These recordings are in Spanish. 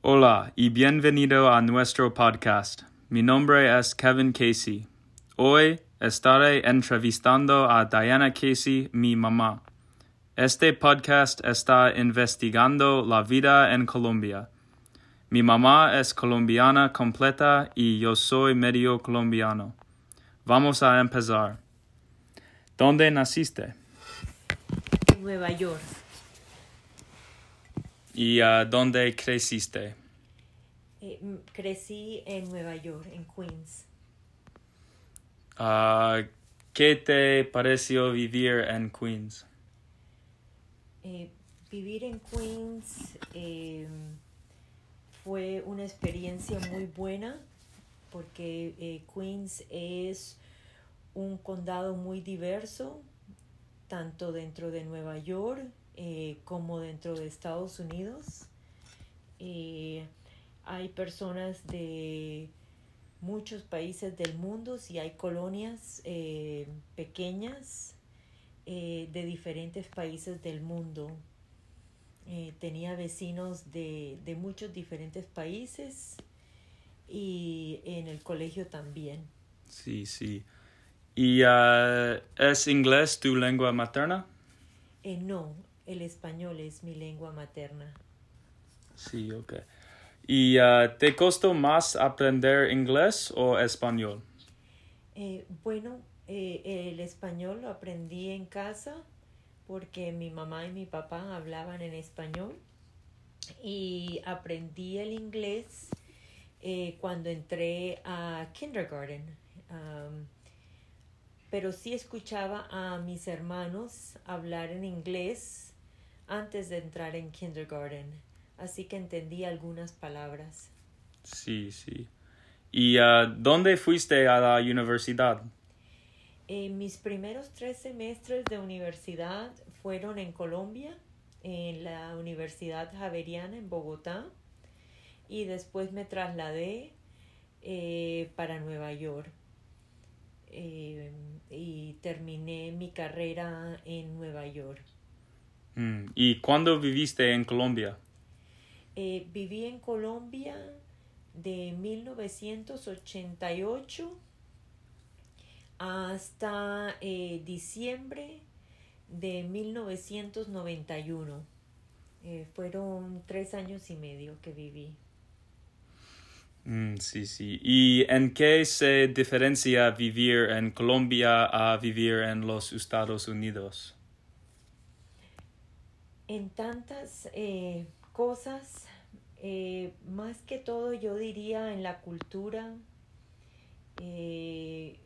Hola y bienvenido a nuestro podcast. Mi nombre es Kevin Casey. Hoy estaré entrevistando a Diana Casey, mi mamá. Este podcast está investigando la vida en Colombia. Mi mamá es colombiana completa y yo soy medio colombiano. Vamos a empezar. ¿Dónde naciste? Nueva York. ¿Y uh, dónde creciste? Eh, crecí en Nueva York, en Queens. Uh, ¿Qué te pareció vivir en Queens? Eh, vivir en Queens eh, fue una experiencia muy buena porque eh, Queens es un condado muy diverso, tanto dentro de Nueva York eh, como dentro de Estados Unidos. Eh, hay personas de muchos países del mundo y hay colonias eh, pequeñas de diferentes países del mundo. Tenía vecinos de, de muchos diferentes países y en el colegio también. Sí, sí. ¿Y uh, es inglés tu lengua materna? Eh, no, el español es mi lengua materna. Sí, ok. ¿Y uh, te costó más aprender inglés o español? Eh, bueno, eh, el español lo aprendí en casa porque mi mamá y mi papá hablaban en español y aprendí el inglés eh, cuando entré a kindergarten. Um, pero sí escuchaba a mis hermanos hablar en inglés antes de entrar en kindergarten, así que entendí algunas palabras. Sí, sí. ¿Y uh, dónde fuiste a la universidad? Eh, mis primeros tres semestres de universidad fueron en Colombia, en la Universidad Javeriana en Bogotá, y después me trasladé eh, para Nueva York. Eh, y terminé mi carrera en Nueva York. Mm, ¿Y cuándo viviste en Colombia? Eh, viví en Colombia de 1988 hasta eh, diciembre de 1991. Eh, fueron tres años y medio que viví. Mm, sí, sí. ¿Y en qué se diferencia vivir en Colombia a vivir en los Estados Unidos? En tantas eh, cosas, eh, más que todo yo diría en la cultura, eh,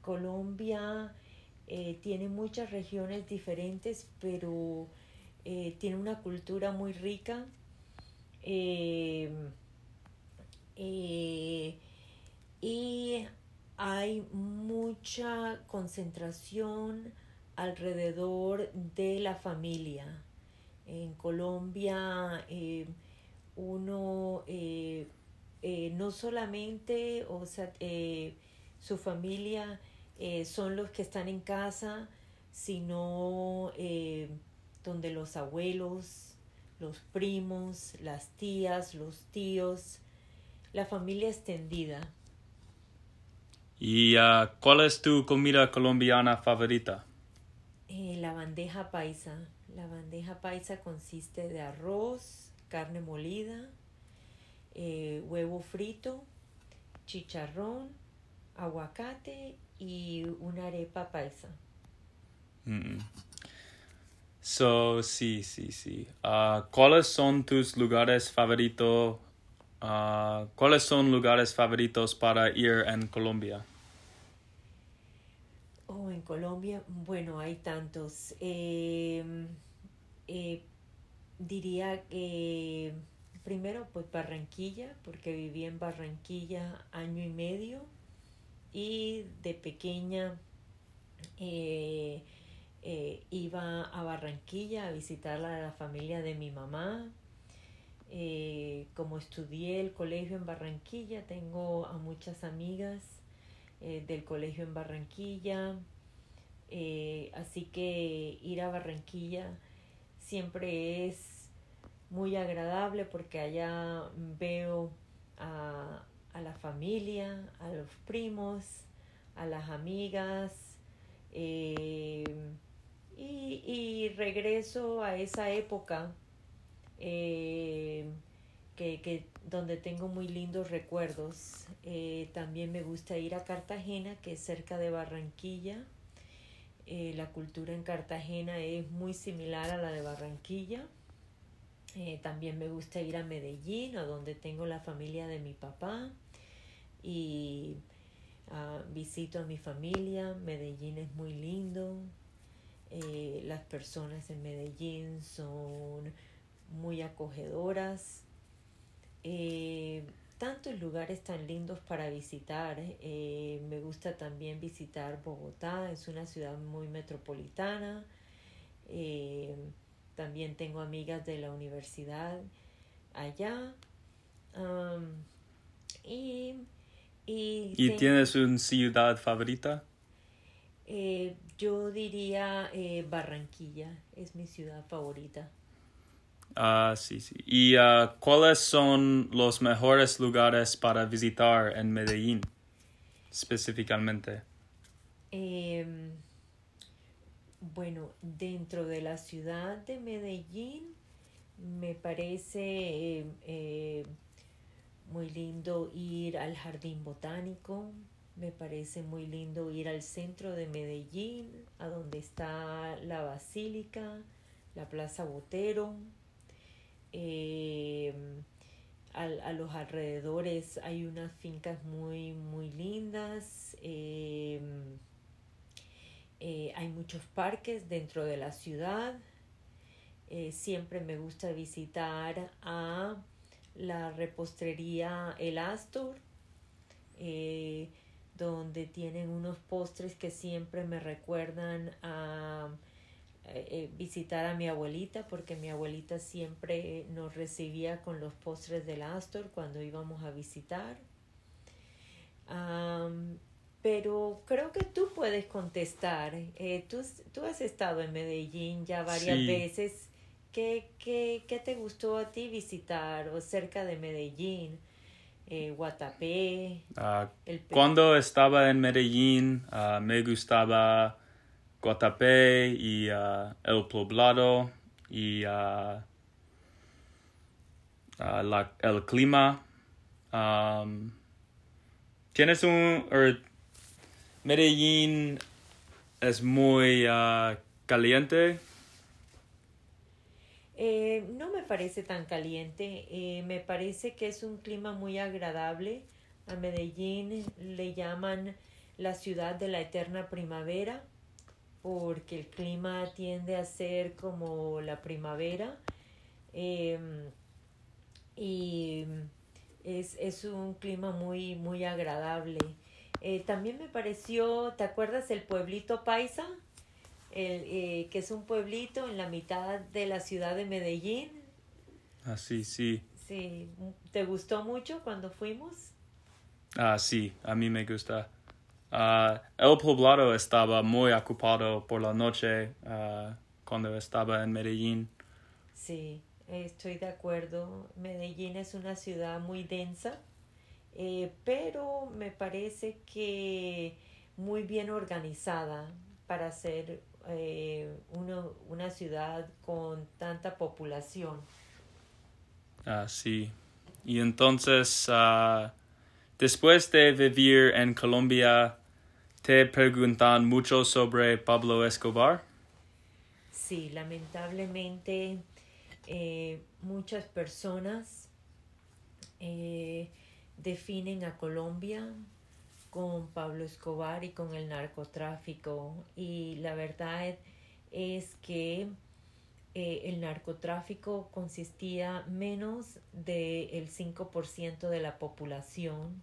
Colombia tiene muchas regiones diferentes, pero tiene una cultura muy rica. Y hay mucha concentración alrededor de la familia. En Colombia eh, uno eh, eh, no solamente, o sea, eh, su familia son los que están en casa, sino donde los abuelos, los primos, las tías, los tíos, la familia extendida. ¿Y uh, cuál es tu comida colombiana favorita? La bandeja paisa. La bandeja paisa consiste de arroz, carne molida, eh, huevo frito, chicharrón, aguacate y una arepa paisa. Mm. So, sí, sí, sí. Uh, ¿Cuáles son tus lugares favoritos? Uh, ¿Cuáles son lugares favoritos para ir en Colombia? En Colombia, bueno, hay tantos. Eh, eh, diría que primero, pues Barranquilla, porque viví en Barranquilla año y medio y de pequeña eh, eh, iba a Barranquilla a visitar a la familia de mi mamá. Como estudié el colegio en Barranquilla, tengo a muchas amigas del colegio en Barranquilla. Eh, así que ir a Barranquilla siempre es muy agradable porque allá veo a, a la familia, a los primos, a las amigas eh, y, y, regreso a esa época eh, que, que, donde tengo muy lindos recuerdos. Eh, también me gusta ir a Cartagena, que es cerca de Barranquilla. La cultura en Cartagena es muy similar a la de Barranquilla. también me gusta ir a Medellín, a donde tengo la familia de mi papá y uh, visito a mi familia. Medellín es muy lindo. Eh, las personas en Medellín son muy acogedoras. Eh, tantos lugares tan lindos para visitar. Eh, me gusta también visitar Bogotá, es una ciudad muy metropolitana. Eh, también tengo amigas de la universidad allá. Um, y ¿Y, tienes una ciudad favorita? Eh, yo diría eh, Barranquilla, es mi ciudad favorita. Ah, sí, sí. ¿Y uh, cuáles son los mejores lugares para visitar en Medellín, específicamente? Eh, bueno, dentro de la ciudad de Medellín me parece eh, muy lindo ir al jardín botánico, me parece muy lindo ir al centro de Medellín, a donde está la basílica, la plaza Botero. Eh, a, los alrededores hay unas fincas muy, muy lindas. Eh, eh, hay muchos parques dentro de la ciudad. siempre me gusta visitar a la repostería El Astor, eh, donde tienen unos postres que siempre me recuerdan a eh, eh, visitar a mi abuelita, porque mi abuelita siempre nos recibía con los postres del Astor cuando íbamos a visitar. pero creo que tú puedes contestar. tú, tú, has estado en Medellín ya varias veces ¿Qué, qué, qué te gustó a ti visitar o cerca de Medellín? Eh, Guatapé. Uh, cuando estaba en Medellín uh, me gustaba Guatapé y uh, El Poblado y la, el clima. Um, Tienes un... Er, Medellín es muy caliente eh, no me parece tan caliente, eh, me parece que es un clima muy agradable. A Medellín le llaman la ciudad de la eterna primavera porque el clima tiende a ser como la primavera em, y es, es, un clima muy, muy agradable. Eh, también me pareció, ¿te acuerdas el pueblito paisa? el, eh, que es un pueblito en la mitad de la ciudad de Medellín. Ah, sí, sí. Sí, ¿te gustó mucho cuando fuimos? Ah, sí, a mí me gusta. Uh, el poblado estaba muy ocupado por la noche uh, cuando estaba en Medellín. Sí, estoy de acuerdo. Medellín es una ciudad muy densa, eh, pero me parece que muy bien organizada para ser eh, uno, una ciudad con tanta población. Ah, sí. Y entonces, uh, después de vivir en Colombia, ¿te preguntan mucho sobre Pablo Escobar? Sí, lamentablemente eh, muchas personas eh, definen a Colombia con Pablo Escobar y con el narcotráfico. Y la verdad es que eh, el narcotráfico consistía menos del 5% de la población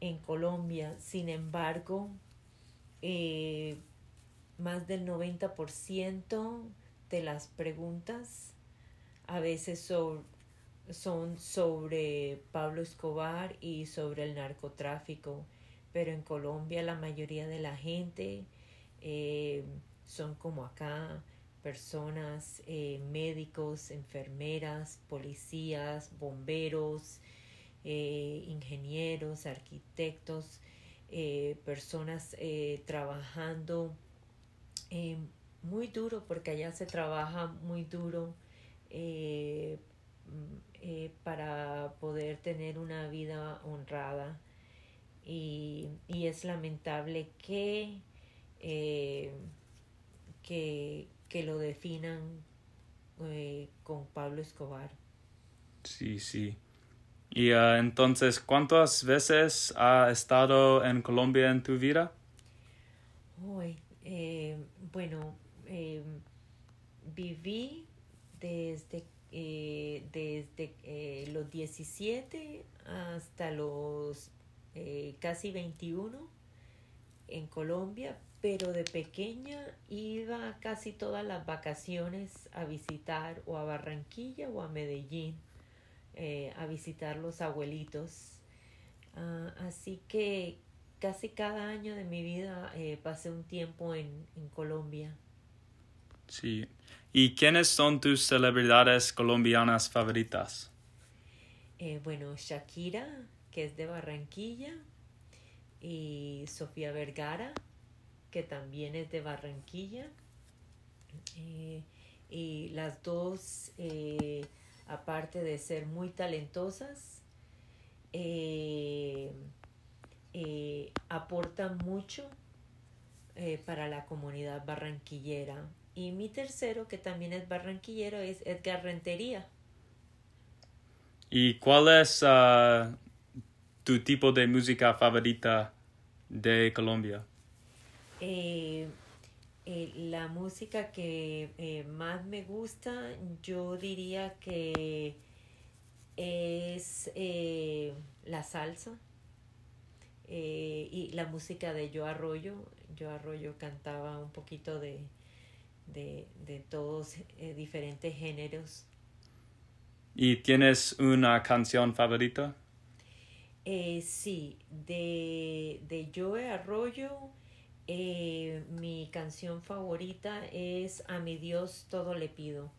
en Colombia. Sin embargo, eh, más del 90% de las preguntas a veces son sobre Pablo Escobar y sobre el narcotráfico, pero en Colombia la mayoría de la gente eh, son como acá, personas, eh, médicos, enfermeras, policías, bomberos, eh, ingenieros, arquitectos, eh, personas trabajando muy duro, porque allá se trabaja muy duro mm, para poder tener una vida honrada. Y, y es lamentable que, que, que lo definan eh, con Pablo Escobar. Sí, sí. Y uh, entonces, ¿cuántas veces ha estado en Colombia en tu vida? eh, bueno, eh, viví desde, eh, desde los 17 hasta los casi 21 en Colombia, pero de pequeña iba casi todas las vacaciones a visitar o a Barranquilla o a Medellín eh, a visitar los abuelitos. Ah, así que casi cada año de mi vida eh, pasé un tiempo en, en Colombia. Sí. ¿Y quiénes son tus celebridades colombianas favoritas? Eh, bueno, Shakira, que es de Barranquilla, y Sofía Vergara, que también es de Barranquilla. Eh, y las dos, eh, aparte de ser muy talentosas, eh, aportan mucho para la comunidad barranquillera. Y mi tercero, que también es barranquillero, es Edgar Rentería. ¿Y cuál es ah, tu tipo de música favorita de Colombia? Eh, eh, la música que eh, más me gusta, yo diría que es la salsa y la música de Yo Arroyo. Yo Arroyo cantaba un poquito de, de, de todos diferentes géneros. ¿Y tienes una canción favorita? sí, de, de Joe Arroyo eh, mi canción favorita es A mi Dios todo le pido.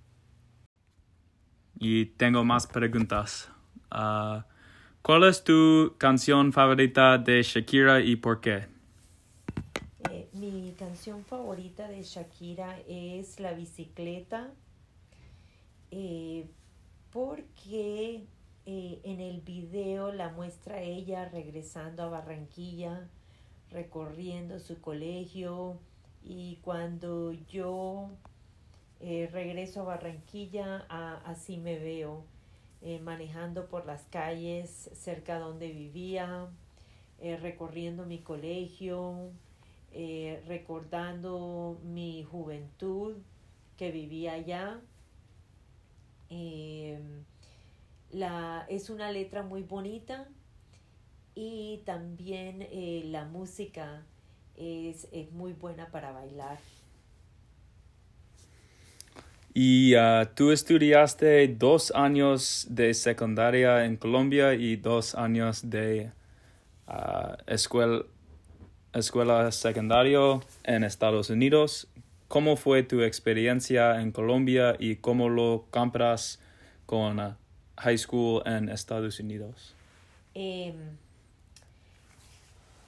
Y tengo más preguntas. Uh, ¿Cuál es tu canción favorita de Shakira y por qué? Eh, mi canción favorita de Shakira es La bicicleta eh, porque en el video la muestra ella regresando a Barranquilla recorriendo su colegio y cuando yo eh, regreso a Barranquilla, así me veo, eh, manejando por las calles cerca donde vivía, eh, recorriendo mi colegio, recordando mi juventud que vivía allá. la, es una letra muy bonita y también eh, la música es, es, muy buena para bailar. Y uh, tú estudiaste dos años de secundaria en Colombia y dos años de uh, escuela, escuela secundaria en Estados Unidos. ¿Cómo fue tu experiencia en Colombia y cómo lo compras con uh, high school en Estados Unidos? Eh,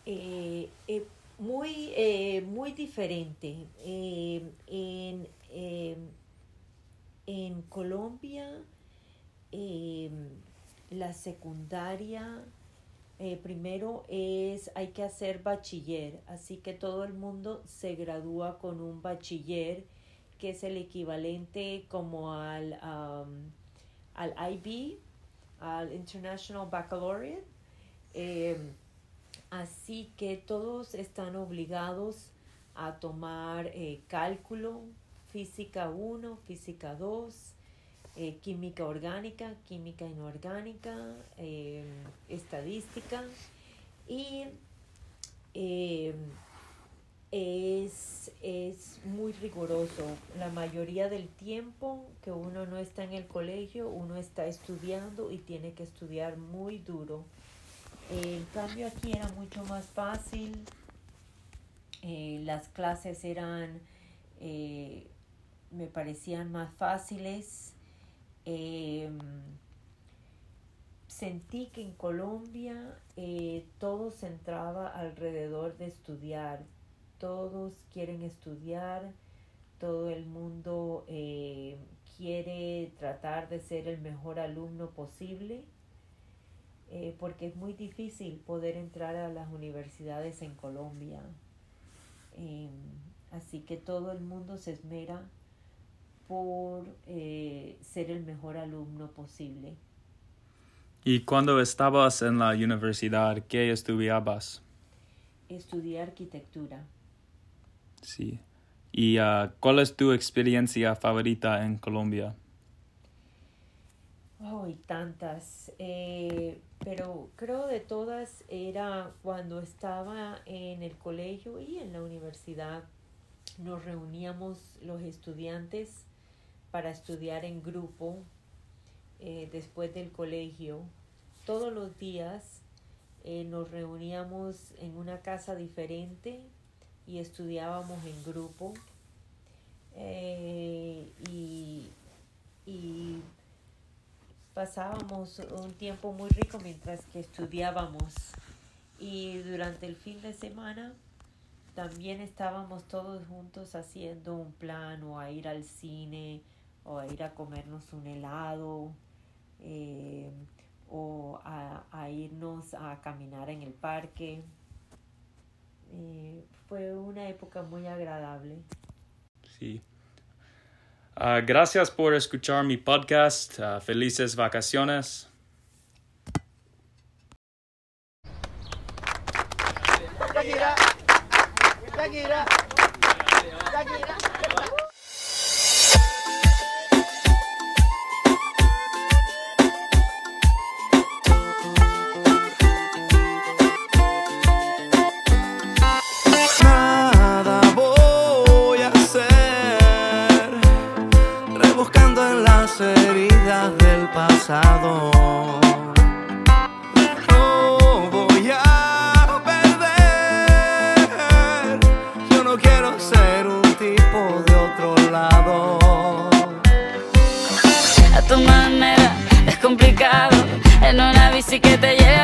eh, eh, muy, eh, muy diferente. en, en Colombia, la secundaria, primero es, hay que hacer bachiller, así que todo el mundo se gradúa con un bachiller que es el equivalente como al, al IB, al International Baccalaureate. Así que todos están obligados a tomar eh, cálculo, física 1, física 2, eh, química orgánica, química inorgánica, em, estadística y es, es muy riguroso. La mayoría del tiempo que uno no está en el colegio, uno está estudiando y tiene que estudiar muy duro el cambio aquí era mucho más fácil. Eh, las clases eran eh, me parecían más fáciles. Em, sentí que en Colombia eh, todo se entraba alrededor de estudiar. Todos quieren estudiar, todo el mundo eh, quiere tratar de ser el mejor alumno posible, eh, porque es muy difícil poder entrar a las universidades en Colombia. Em, así que todo el mundo se esmera por ser el mejor alumno posible. ¿Y cuando estabas en la universidad, qué estudiabas? Estudié arquitectura. Sí. ¿Y uh, cuál es tu experiencia favorita en Colombia? Oh, tantas. Eh, pero creo de todas era cuando estaba en el colegio y en la universidad. Nos reuníamos los estudiantes para estudiar en grupo eh, después del colegio, todos los días eh, nos reuníamos en una casa diferente y estudiábamos en grupo y, y pasábamos un tiempo muy rico mientras que estudiábamos y durante el fin de semana también estábamos todos juntos haciendo un plan o a ir al cine o a ir a comernos un helado eh, o a, irnos a caminar en el parque. Eh, fue una época muy agradable. Sí. Ah, gracias por escuchar mi podcast. Ah, felices vacaciones. Como un niño que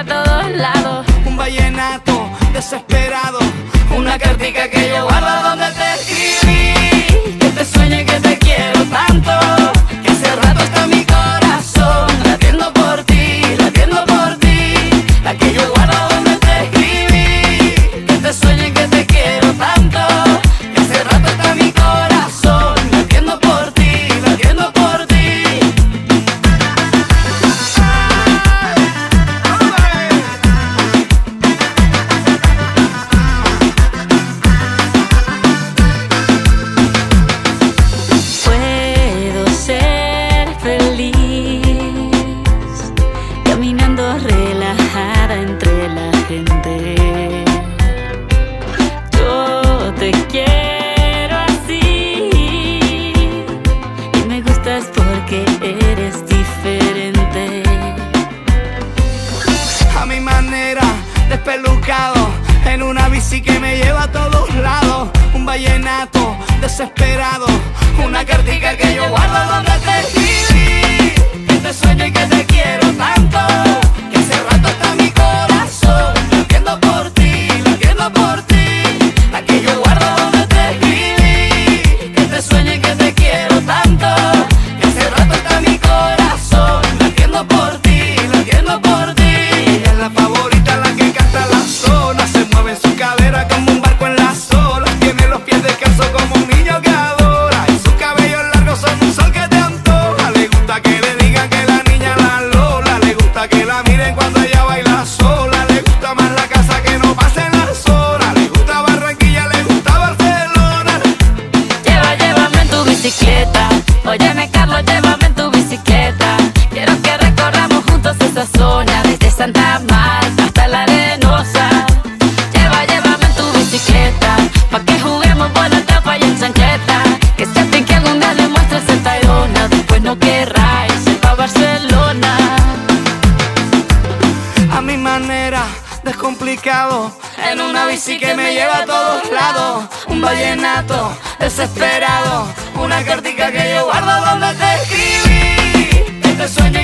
desesperado. Una cartica que yo guardo donde te escribí. Que te sueño